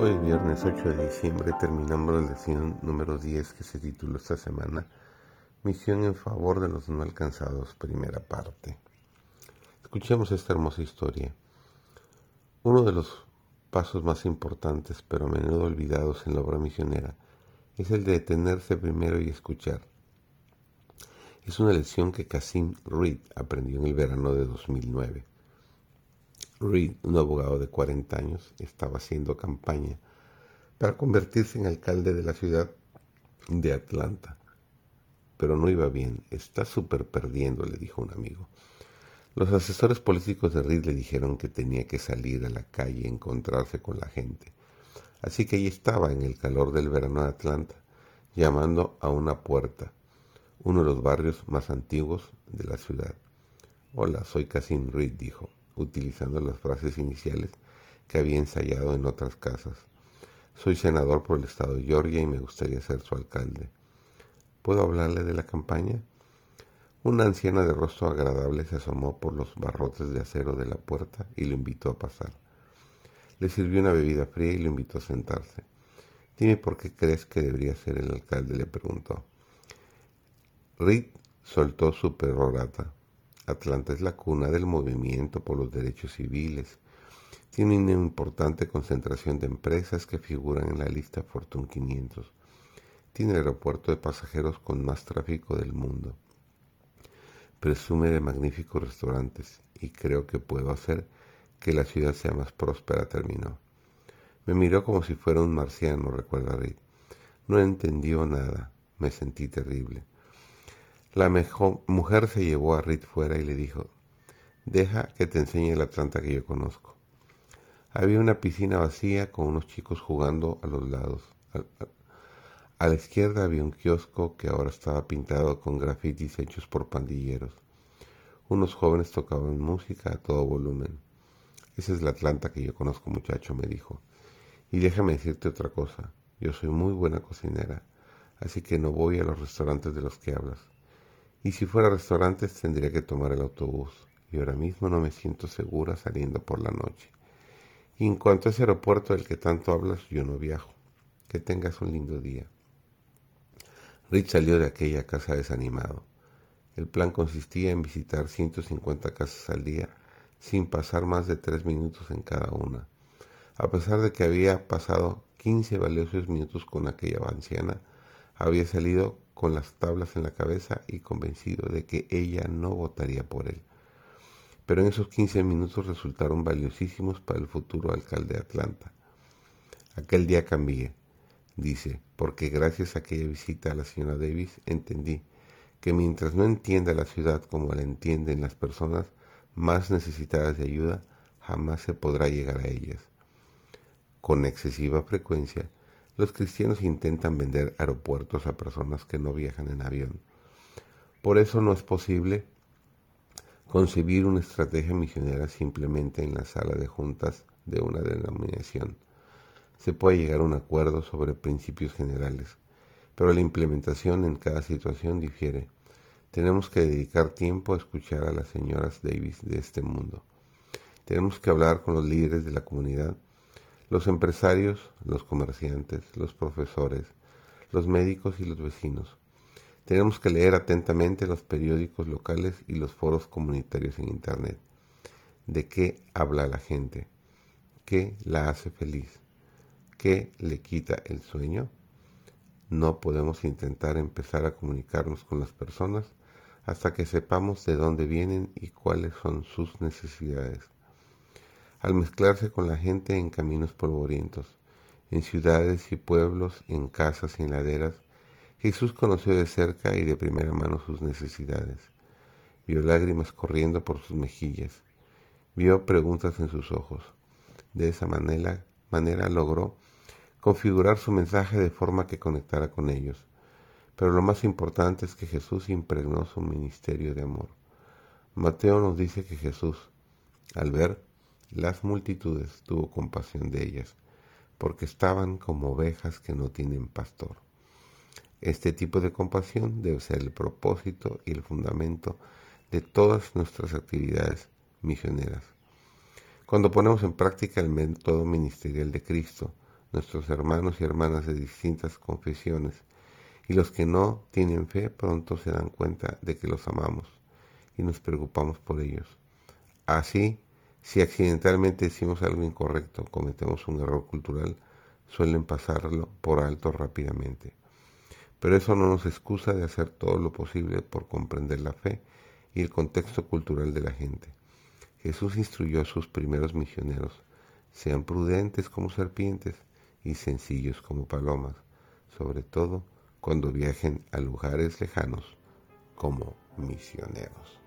Hoy es viernes 8 de diciembre terminamos la lección número 10 que se tituló esta semana Misión en favor de los no alcanzados, primera parte. Escuchemos esta hermosa historia. Uno de los pasos más importantes, pero a menudo olvidados en la obra misionera, es el de detenerse primero y escuchar. Es una lección que Casim Reed aprendió en el verano de 2009. Reed, un abogado de 40 años, estaba haciendo campaña para convertirse en alcalde de la ciudad de Atlanta. Pero no iba bien, está súper perdiendo, le dijo un amigo. Los asesores políticos de Reed le dijeron que tenía que salir a la calle y encontrarse con la gente. Así que ahí estaba en el calor del verano de Atlanta, llamando a una puerta, uno de los barrios más antiguos de la ciudad. Hola, soy Casim Reed, dijo utilizando las frases iniciales que había ensayado en otras casas. Soy senador por el estado de Georgia y me gustaría ser su alcalde. ¿Puedo hablarle de la campaña? Una anciana de rostro agradable se asomó por los barrotes de acero de la puerta y lo invitó a pasar. Le sirvió una bebida fría y lo invitó a sentarse. Dime por qué crees que debería ser el alcalde, le preguntó. Reed soltó su perorata. Atlanta es la cuna del movimiento por los derechos civiles. Tiene una importante concentración de empresas que figuran en la lista Fortune 500. Tiene el aeropuerto de pasajeros con más tráfico del mundo. Presume de magníficos restaurantes y creo que puedo hacer que la ciudad sea más próspera, terminó. Me miró como si fuera un marciano, recuerda Rick. No entendió nada. Me sentí terrible. La mejor mujer se llevó a Reed fuera y le dijo, deja que te enseñe la Atlanta que yo conozco. Había una piscina vacía con unos chicos jugando a los lados. A, la izquierda había un kiosco que ahora estaba pintado con grafitis hechos por pandilleros. Unos jóvenes tocaban música a todo volumen. Esa es la Atlanta que yo conozco, muchacho, me dijo. Y déjame decirte otra cosa. Yo soy muy buena cocinera, así que no voy a los restaurantes de los que hablas. Y si fuera a restaurantes tendría que tomar el autobús. Y ahora mismo no me siento segura saliendo por la noche. Y en cuanto a ese aeropuerto del que tanto hablas, yo no viajo. Que tengas un lindo día. Rich salió de aquella casa desanimado. El plan consistía en visitar 150 casas al día sin pasar más de tres minutos en cada una. A pesar de que había pasado 15 valiosos minutos con aquella anciana, había salido con las tablas en la cabeza y convencido de que ella no votaría por él. Pero en esos 15 minutos resultaron valiosísimos para el futuro alcalde de Atlanta. Aquel día cambié, dice, porque gracias a aquella visita a la señora Davis entendí que mientras no entienda la ciudad como la entienden las personas más necesitadas de ayuda, jamás se podrá llegar a ellas. Con excesiva frecuencia, los cristianos intentan vender aeropuertos a personas que no viajan en avión. Por eso no es posible concebir una estrategia misionera simplemente en la sala de juntas de una denominación. Se puede llegar a un acuerdo sobre principios generales, pero la implementación en cada situación difiere. Tenemos que dedicar tiempo a escuchar a las señoras Davis de este mundo. Tenemos que hablar con los líderes de la comunidad los empresarios, los comerciantes, los profesores, los médicos y los vecinos. Tenemos que leer atentamente los periódicos locales y los foros comunitarios en Internet. ¿De qué habla la gente? ¿Qué la hace feliz? ¿Qué le quita el sueño? No podemos intentar empezar a comunicarnos con las personas hasta que sepamos de dónde vienen y cuáles son sus necesidades al mezclarse con la gente en caminos polvorientos, en ciudades y pueblos, en casas y en laderas, Jesús conoció de cerca y de primera mano sus necesidades. Vio lágrimas corriendo por sus mejillas, vio preguntas en sus ojos. De esa manera, manera logró configurar su mensaje de forma que conectara con ellos. Pero lo más importante es que Jesús impregnó su ministerio de amor. Mateo nos dice que Jesús, al ver las multitudes tuvo compasión de ellas, porque estaban como ovejas que no tienen pastor. Este tipo de compasión debe ser el propósito y el fundamento de todas nuestras actividades misioneras. Cuando ponemos en práctica el método ministerial de Cristo, nuestros hermanos y hermanas de distintas confesiones, y los que no tienen fe pronto se dan cuenta de que los amamos y nos preocupamos por ellos. Así, si accidentalmente decimos algo incorrecto, cometemos un error cultural, suelen pasarlo por alto rápidamente. Pero eso no nos excusa de hacer todo lo posible por comprender la fe y el contexto cultural de la gente. Jesús instruyó a sus primeros misioneros, sean prudentes como serpientes y sencillos como palomas, sobre todo cuando viajen a lugares lejanos como misioneros.